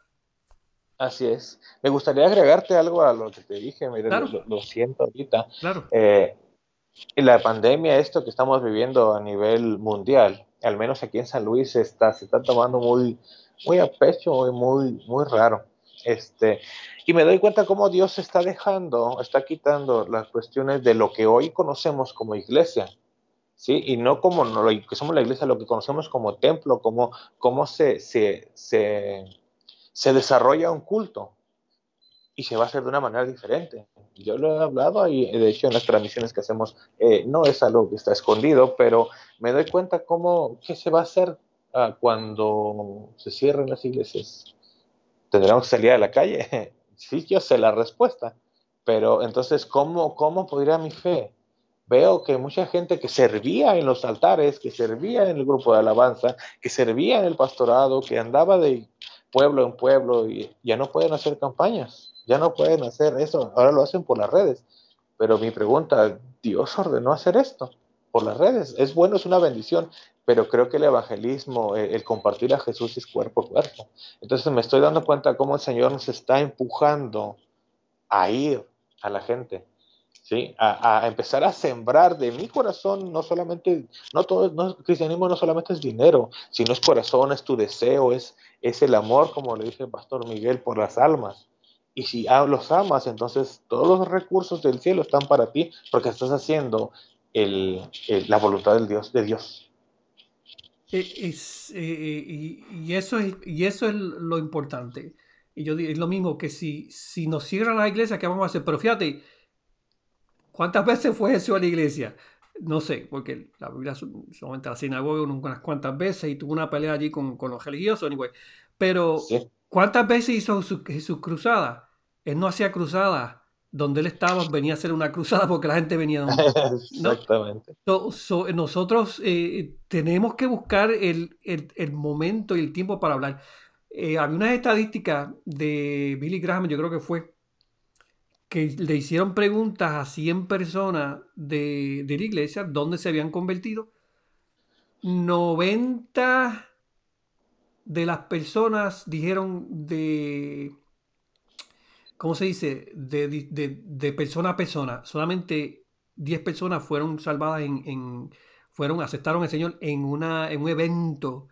Así es. Me gustaría agregarte algo a lo que te dije, lo, siento ahorita. Claro. Eh, la pandemia, esto que estamos viviendo a nivel mundial, al menos aquí en San Luis, está, se está tomando muy, muy a pecho y muy, muy raro. Este, y me doy cuenta cómo Dios está dejando, está quitando las cuestiones de lo que hoy conocemos como iglesia, ¿sí? Y no como lo que somos la iglesia, lo que conocemos como templo, como, cómo se, se, se se desarrolla un culto y se va a hacer de una manera diferente. Yo lo he hablado y de hecho en las transmisiones que hacemos eh, no es algo que está escondido, pero me doy cuenta cómo, qué se va a hacer ah, cuando se cierren las iglesias. ¿Tendremos que salir a la calle? sí, yo sé la respuesta, pero entonces, ¿cómo, cómo podría mi fe? Veo que mucha gente que servía en los altares, que servía en el grupo de alabanza, que servía en el pastorado, que andaba de pueblo en pueblo y ya no pueden hacer campañas, ya no pueden hacer eso, ahora lo hacen por las redes. Pero mi pregunta, ¿Dios ordenó hacer esto por las redes? Es bueno, es una bendición, pero creo que el evangelismo, el, compartir a Jesús es cuerpo a cuerpo. Entonces me estoy dando cuenta cómo el Señor nos está empujando a ir a la gente. ¿Sí? A, empezar a sembrar de mi corazón, no solamente, no todo, no, cristianismo no solamente es dinero, sino es corazón, es tu deseo, es, es el amor, como le dice el pastor Miguel, por las almas. Y si los amas, entonces todos los recursos del cielo están para ti porque estás haciendo la voluntad del Dios, de Dios. Eh, es, eh, eh, y, eso es, y eso es lo importante. Y yo digo, es lo mismo que si, si nos cierran la iglesia, ¿qué vamos a hacer? Pero fíjate, ¿cuántas veces fue eso a la iglesia? No sé, porque la Biblia solamente la sinagoga unas cuantas veces y tuvo una pelea allí con, con los religiosos, anyway. Pero, ¿cuántas veces hizo Jesús cruzada? Él no hacía cruzada. Donde él estaba venía a hacer una cruzada porque la gente venía de Exactamente. nosotros eh, tenemos que buscar el, el, el, momento y el tiempo para hablar. Eh, había una estadística de Billy Graham, yo creo que fue, que le hicieron preguntas a 100 personas de, la iglesia dónde se habían convertido. 90 de las personas dijeron de, ¿cómo se dice? De, persona a persona. Solamente 10 personas fueron salvadas en, fueron, aceptaron al Señor en, una, en un evento,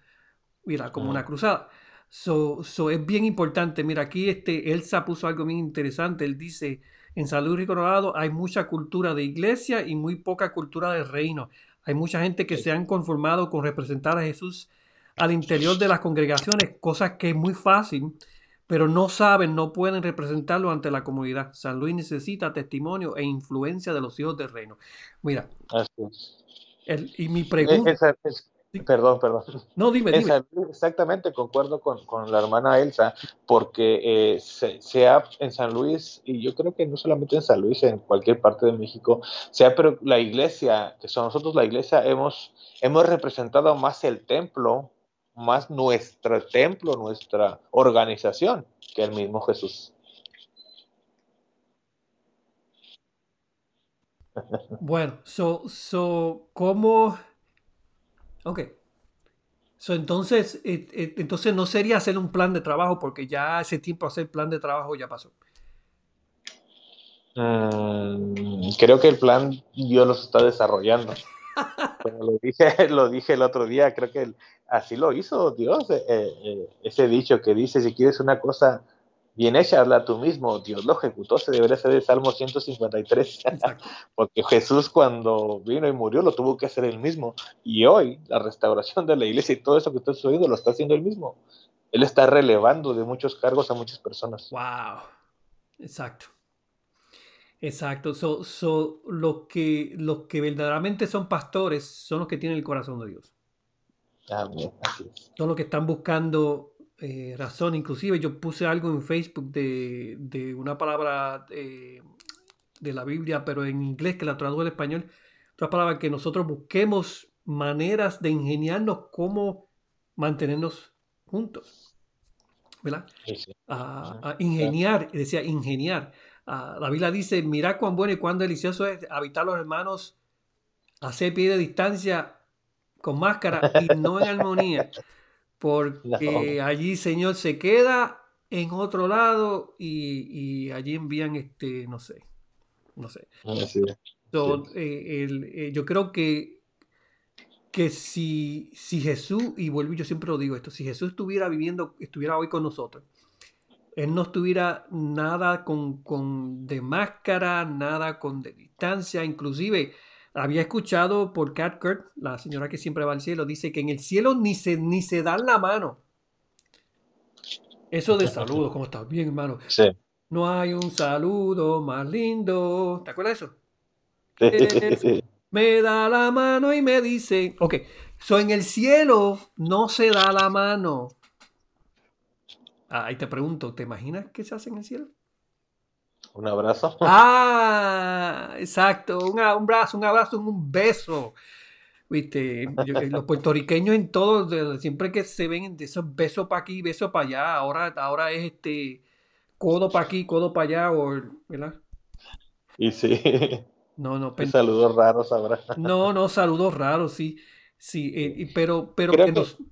mira, como una cruzada. So, es bien importante. Mira, aquí este Elsa puso algo bien interesante. Él dice, en San Luis Colorado hay mucha cultura de iglesia y muy poca cultura de reino. Hay mucha gente que se han conformado con representar a Jesús al interior de las congregaciones, cosas que es muy fácil, pero no saben, no pueden representarlo ante la comunidad. San Luis necesita testimonio e influencia de los hijos del reino. Mira, y mi pregunta... Perdón, perdón. No, dime, dime. exactamente, concuerdo con, con, la hermana Elsa, porque eh, se, ha, en San Luis, y yo creo que no solamente en San Luis, en cualquier parte de México, sea, pero la iglesia, que son nosotros la iglesia, hemos, hemos representado más el templo, más nuestro templo, nuestra organización, que el mismo Jesús. Bueno, so, so, ¿cómo? Ok. So, entonces, eh, eh, entonces no sería hacer un plan de trabajo porque ya ese tiempo hacer plan de trabajo ya pasó. Mm, creo que el plan Dios lo está desarrollando. lo dije, lo dije el otro día, creo que así lo hizo Dios. Eh, ese dicho que dice, si quieres una cosa bien hecha, habla tú mismo, Dios lo ejecutó, se debería ser el Salmo 153, porque Jesús cuando vino y murió lo tuvo que hacer él mismo, y hoy la restauración de la iglesia y todo eso que está sucediendo lo está haciendo él mismo. Él está relevando de muchos cargos a muchas personas. Wow, exacto. Exacto. So, so, los, que, los que verdaderamente son pastores son los que tienen el corazón de Dios. Amén. Son los que están buscando eh, razón. Inclusive yo puse algo en Facebook de, una palabra eh, de la Biblia, pero en inglés que la traduzco al español. Otra palabra que nosotros busquemos maneras de ingeniarnos cómo mantenernos juntos. ¿Verdad? A, ingeniar, decía ingeniar. la Biblia dice, mira cuán bueno y cuán delicioso es habitar los hermanos a seis pies de distancia con máscara y no en armonía. Porque allí, Señor, se queda en otro lado y, allí envían, este, no sé, no sé. Eh, eh, yo creo que, que si, si Jesús, y vuelvo, yo siempre lo digo esto, si Jesús estuviera viviendo, estuviera hoy con nosotros, él no estuviera nada con, con de máscara, nada con de distancia, inclusive había escuchado por Cat Kurt, la señora que siempre va al cielo, dice que en el cielo ni se, ni se dan la mano. Eso de saludos, ¿cómo estás? Bien, hermano. Sí. No hay un saludo más lindo. ¿Te acuerdas de eso? me da la mano y me dice. Ok, so en el cielo no se da la mano. Ah, ahí te pregunto, ¿te imaginas qué se hace en el cielo? Un abrazo. Ah, exacto. Un, un abrazo, un abrazo, un beso. Viste, eh, los puertorriqueños en todo, siempre que se ven de esos besos para aquí, besos para allá, ahora, ahora es este codo para aquí, codo para allá, o, ¿verdad? Y sí. No, no. saludos raros ahora. No, no, saludos raros, sí. Sí, eh, pero, pero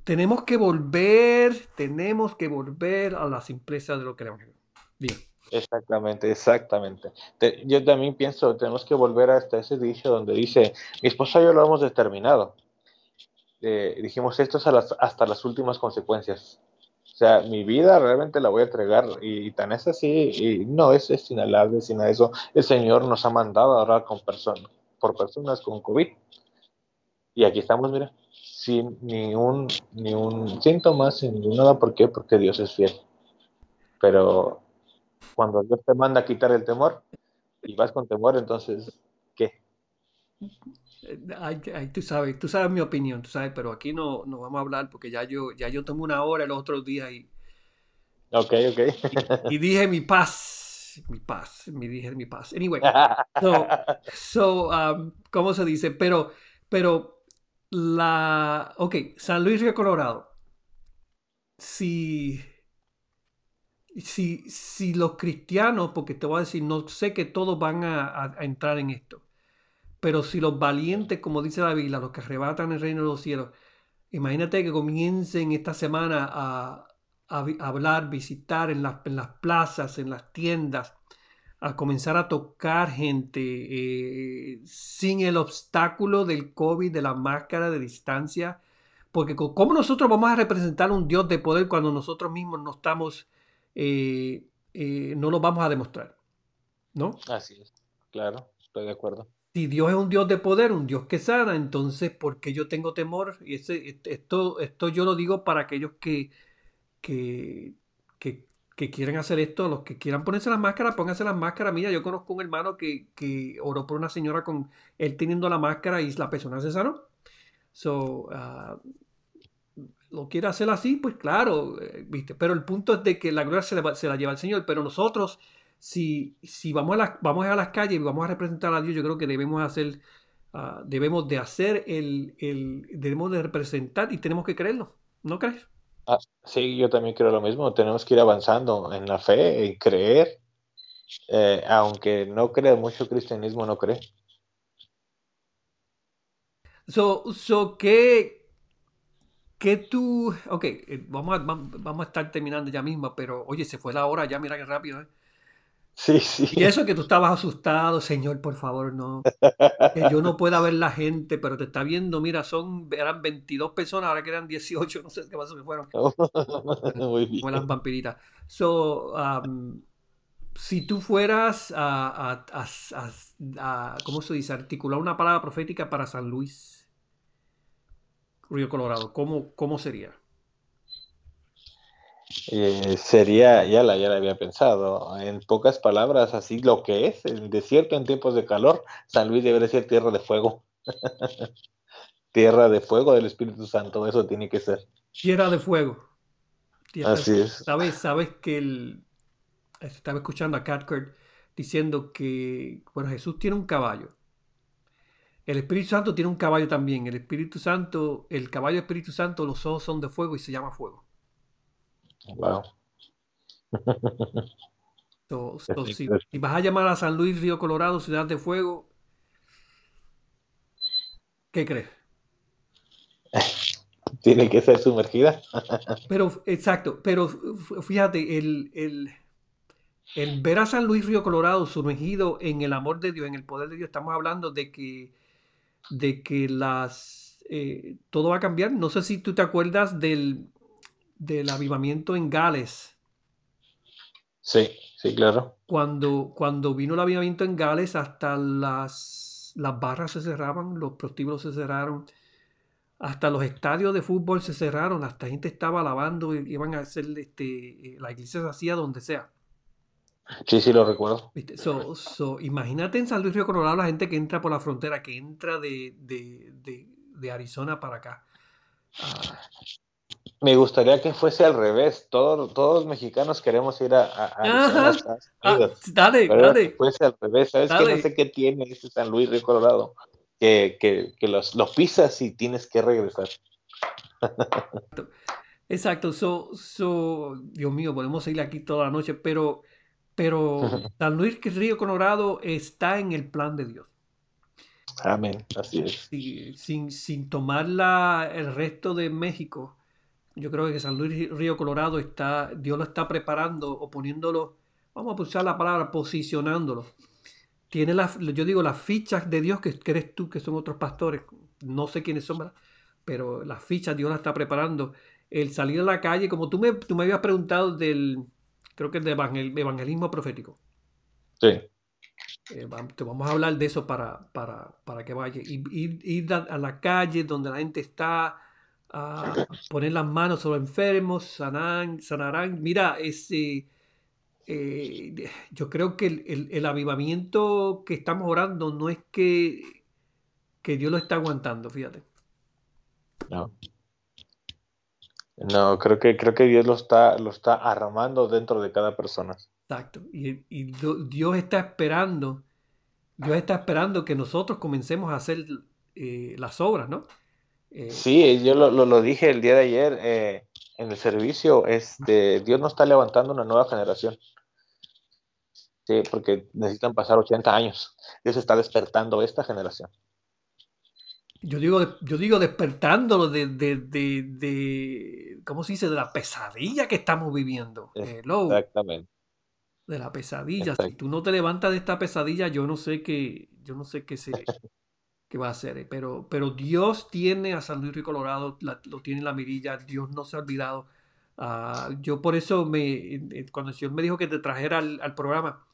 tenemos que volver, tenemos que volver a la simpleza de lo que le Bien. Exactamente, exactamente. yo también pienso, tenemos que volver hasta ese dicho donde dice, mi esposa y yo lo hemos determinado. Eh, dijimos, esto es hasta las últimas consecuencias. O sea, mi vida realmente la voy a entregar y, tan es así, y no es, sin alarde, sin eso. El Señor nos ha mandado a orar con personas, por personas con COVID. Y aquí estamos, mira, sin ni un, ni un síntoma, sin nada. ¿Por qué? Porque Dios es fiel. Pero cuando Dios te manda a quitar el temor y vas con temor, entonces, ¿qué? Ay, tú sabes, tú sabes mi opinión, tú sabes, pero aquí no, no vamos a hablar porque ya yo, ya yo tomé una hora el otro día y. Ok, ok. Y, dije mi paz, mi paz, me dije mi paz. Anyway, so, um, ¿cómo se dice? Pero, pero la. Ok, San Luis Río Colorado. Si si, si los cristianos, porque te voy a decir, no sé que todos van a, entrar en esto, pero si los valientes, como dice la Biblia, los que arrebatan el reino de los cielos, imagínate que comiencen esta semana a, hablar, visitar en las, en las, plazas, en las tiendas, a comenzar a tocar gente eh, sin el obstáculo del COVID, de la máscara de distancia, porque ¿cómo nosotros vamos a representar un Dios de poder cuando nosotros mismos no estamos eh, eh, no lo vamos a demostrar. ¿No? Así es, claro, estoy de acuerdo. Si Dios es un Dios de poder, un Dios que sana, entonces, ¿por qué yo tengo temor? Y ese, esto, esto yo lo digo para aquellos que, que, que, quieren hacer esto, los que quieran ponerse las máscaras, pónganse las máscaras. Mira, yo conozco un hermano que, que oró por una señora con él teniendo la máscara y la persona se sanó. So, ah, lo quiere hacer así, pues claro, eh, ¿viste? Pero el punto es de que la gloria se, la lleva el Señor, pero nosotros, si, si vamos, a las, vamos a las calles y vamos a representar a Dios, yo creo que debemos hacer, ah, debemos de hacer el, el, debemos de representar y tenemos que creerlo, ¿no crees? Ah, sí, yo también creo lo mismo, tenemos que ir avanzando en la fe y creer, eh, aunque no crea mucho cristianismo, no cree. So, so ¿qué, qué tú, ok, eh, vamos a, vamos a estar terminando ya mismo, pero oye, se fue la hora ya, mira qué rápido, ¿eh? Sí, sí. Y eso que tú estabas asustado, Señor, por favor, no. Que yo no pueda ver la gente, pero te está viendo, mira, son, eran 22 personas, ahora quedan 18, no sé qué pasó que fueron. Muy bien. Como las vampiritas. So, um, si tú fueras a, a, a, ¿cómo se dice? Articular una palabra profética para San Luis, Río Colorado, ¿cómo, cómo sería? Eh, sería, ya la, ya la había pensado, en pocas palabras, así lo que es, el desierto en tiempos de calor, San Luis debería ser tierra de fuego. tierra de fuego del Espíritu Santo, eso tiene que ser. Tierra de fuego. así es. ¿Sabes, sabes que el, estaba escuchando a Cathcart diciendo que, bueno, Jesús tiene un caballo. El Espíritu Santo tiene un caballo también. El Espíritu Santo, el caballo Espíritu Santo, los ojos son de fuego y se llama fuego. Wow. si, vas a llamar a San Luis Río Colorado ciudad de fuego, ¿qué crees? Tiene que ser sumergida. pero, exacto, pero fíjate, el, el, ver a San Luis Río Colorado sumergido en el amor de Dios, en el poder de Dios, estamos hablando de que, de que las, eh, todo va a cambiar. No sé si tú te acuerdas del, del avivamiento en Gales. Sí, sí, claro. Cuando, cuando vino el avivamiento en Gales, hasta las, las barras se cerraban, los prostíbulos se cerraron, hasta los estadios de fútbol se cerraron, hasta gente estaba alabando, iban a hacer, este, la iglesia se hacía donde sea. Sí, sí, lo recuerdo. imagínate en San Luis Río Colorado la gente que entra por la frontera, que entra de, de, Arizona para acá. Ah, me gustaría que fuese al revés. Todos, todos los mexicanos queremos ir a, a, Estados ah, dale, dale. Que fuese al revés. ¿Sabes qué? No sé qué tiene ese San Luis Río Colorado. Que, que, que los, los, pisas y tienes que regresar. Exacto. So, so, Dios mío, podemos ir aquí toda la noche, pero, pero San Luis Río Colorado está en el plan de Dios. Amén. Así es. sin, sin tomar la, el resto de México yo creo que San Luis Río Colorado está, Dios lo está preparando o poniéndolo, vamos a usar la palabra posicionándolo. Tiene las, yo digo, las fichas de Dios que, eres tú, que son otros pastores, no sé quiénes son, pero las fichas Dios las está preparando. El salir a la calle, como tú me, tú me habías preguntado del, creo que es de evangelismo profético. Sí. Eh, te vamos a hablar de eso para, para, para que vaya. Ir, ir, a la calle donde la gente está, a poner las manos sobre enfermos, sanarán, sanarán. Mira, ese, eh, yo creo que el, avivamiento que estamos orando no es que, que Dios lo está aguantando, fíjate. No. No, creo que, creo que Dios lo está, lo está armando dentro de cada persona. Exacto. Y, Dios está esperando, Dios está esperando que nosotros comencemos a hacer eh, las obras, ¿no? Eh, sí, yo lo, lo, dije el día de ayer eh, en el servicio, este, Dios no está levantando una nueva generación. Sí, porque necesitan pasar 80 años. Dios está despertando esta generación. Yo digo, yo digo despertándolo de, de, de, de, ¿cómo se dice? De la pesadilla que estamos viviendo. Exactamente. De la pesadilla. Si tú no te levantas de esta pesadilla, yo no sé qué, yo no sé qué se, que va a hacer. Eh, pero, pero Dios tiene a San Luis Río Colorado, lo tiene en la mirilla, Dios no se ha olvidado. Ah, yo por eso, me, eh, cuando el Señor me dijo que te trajera al, programa,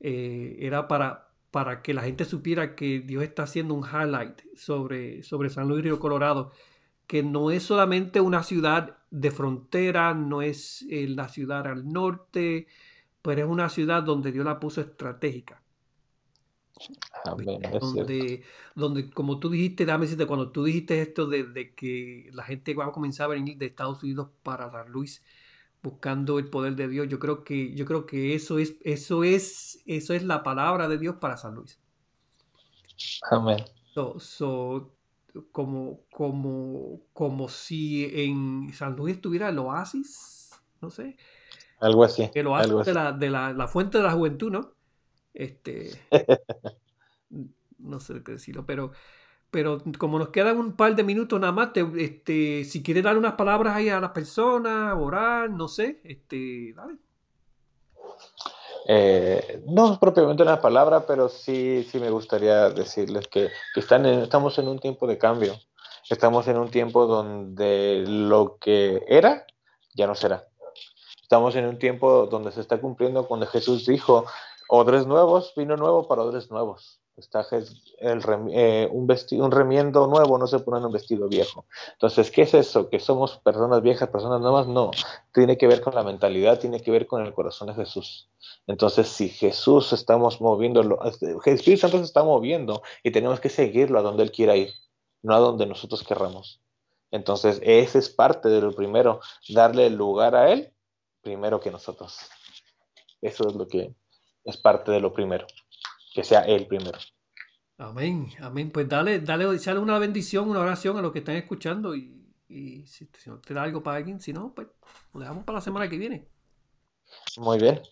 eh, era para, para que la gente supiera que Dios está haciendo un highlight sobre, sobre San Luis Río Colorado, que no es solamente una ciudad de frontera, no es la ciudad al norte, pero es una ciudad donde Dios la puso estratégica. Donde, donde, como tú dijiste, dame decirte, cuando tú dijiste esto de, que la gente va a comenzar a venir de Estados Unidos para San Luis buscando el poder de Dios, yo creo que, yo creo que eso es, eso es, eso es la palabra de Dios para San Luis. Amén. como, como, como si en San Luis estuviera el oasis, no sé. Algo así. El oasis De, la, de la, la fuente de la juventud, ¿no? Este. no sé qué decirlo, pero, pero como nos quedan un par de minutos nada más, este, si quieres dar unas palabras ahí a las personas, orar, no sé, este, dale. Eh, no propiamente una palabra, pero sí, sí me gustaría decirles que, están estamos en un tiempo de cambio. Estamos en un tiempo donde lo que era ya no será. Estamos en un tiempo donde se está cumpliendo cuando Jesús dijo, odres nuevos, vino nuevo para odres nuevos. Está el, eh, un, vestido, un remiendo nuevo, no se pone en un vestido viejo. Entonces, ¿qué es eso? ¿Que somos personas viejas, personas nuevas? No, tiene que ver con la mentalidad, tiene que ver con el corazón de Jesús. Entonces, si Jesús estamos moviendo, este, Jesús Santo se está moviendo y tenemos que seguirlo a donde Él quiera ir, no a donde nosotros querramos. Entonces, ese es parte de lo primero, darle lugar a Él primero que nosotros. Eso es lo que es parte de lo primero, que sea Él primero. Amén, amén. Pues dale, dale, echarle una bendición, una oración a los que están escuchando y, si, no te da algo para alguien, si no, pues lo dejamos para la semana que viene. Muy bien.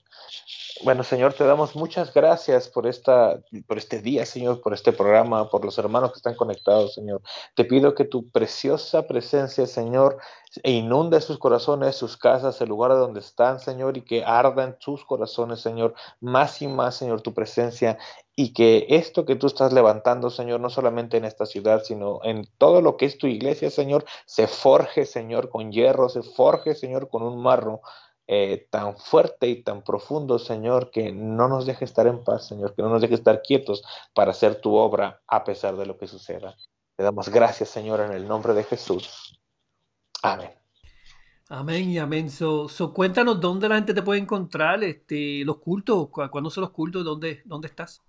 Bueno, Señor, te damos muchas gracias por, esta, por este día, Señor, por este programa, por los hermanos que están conectados, Señor. Te pido que tu preciosa presencia, Señor, inunde sus corazones, sus casas, el lugar donde están, Señor, y que arda en sus corazones, Señor, más y más, Señor, tu presencia, y que esto que tú estás levantando, Señor, no solamente en esta ciudad, sino en todo lo que es tu iglesia, Señor, se forje, Señor, con hierro, se forje, Señor, con un marro eh, tan fuerte y tan profundo, Señor, que no nos deje estar en paz, Señor, que no nos deje estar quietos para hacer tu obra a pesar de lo que suceda. Le damos gracias, Señor, en el nombre de Jesús. Amén. Amén y amén. So, cuéntanos dónde la gente te puede encontrar, este, los cultos, cuándo son los cultos, dónde, dónde estás.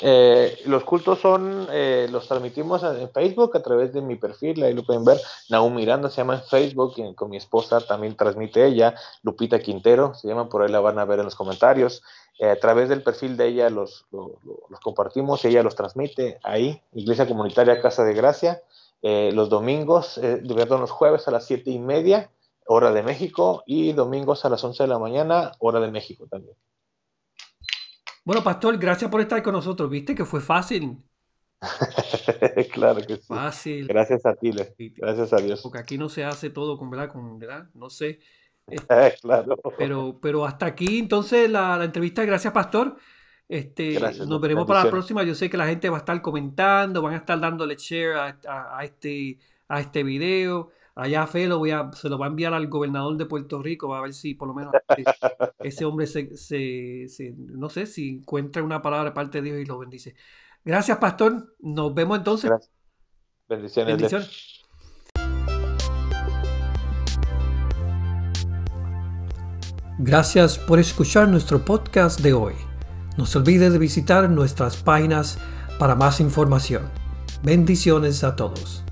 Eh, los cultos son, eh, los transmitimos en Facebook a través de mi perfil, ahí lo pueden ver. Naum Miranda se llama en Facebook, con mi esposa también transmite ella, Lupita Quintero, se llama, por ahí la van a ver en los comentarios. Eh, a través del perfil de ella los, los, compartimos, ella los transmite ahí, Iglesia Comunitaria Casa de Gracia, los domingos, perdón, los jueves a las siete y media, hora de México, y domingos a las 11 de la mañana, hora de México también. Bueno, Pastor, gracias por estar con nosotros. ¿Viste que fue fácil? claro que sí. Fácil. Gracias a ti, gracias a Dios. Porque aquí no se hace todo con, ¿verdad? Con, ¿verdad? No sé. claro. Pero, pero hasta aquí, entonces, la, entrevista. Gracias, Pastor. Este, nos veremos para la próxima. Yo sé que la gente va a estar comentando, van a estar dándole share a, a este, a este video allá fe lo voy a, se lo va a enviar al gobernador de Puerto Rico, va a ver si por lo menos ese hombre se, se, no sé, si encuentra una palabra de parte de Dios y lo bendice. Gracias, pastor. Nos vemos entonces. Bendiciones. Bendiciones. Gracias por escuchar nuestro podcast de hoy. No se olvide de visitar nuestras páginas para más información. Bendiciones a todos.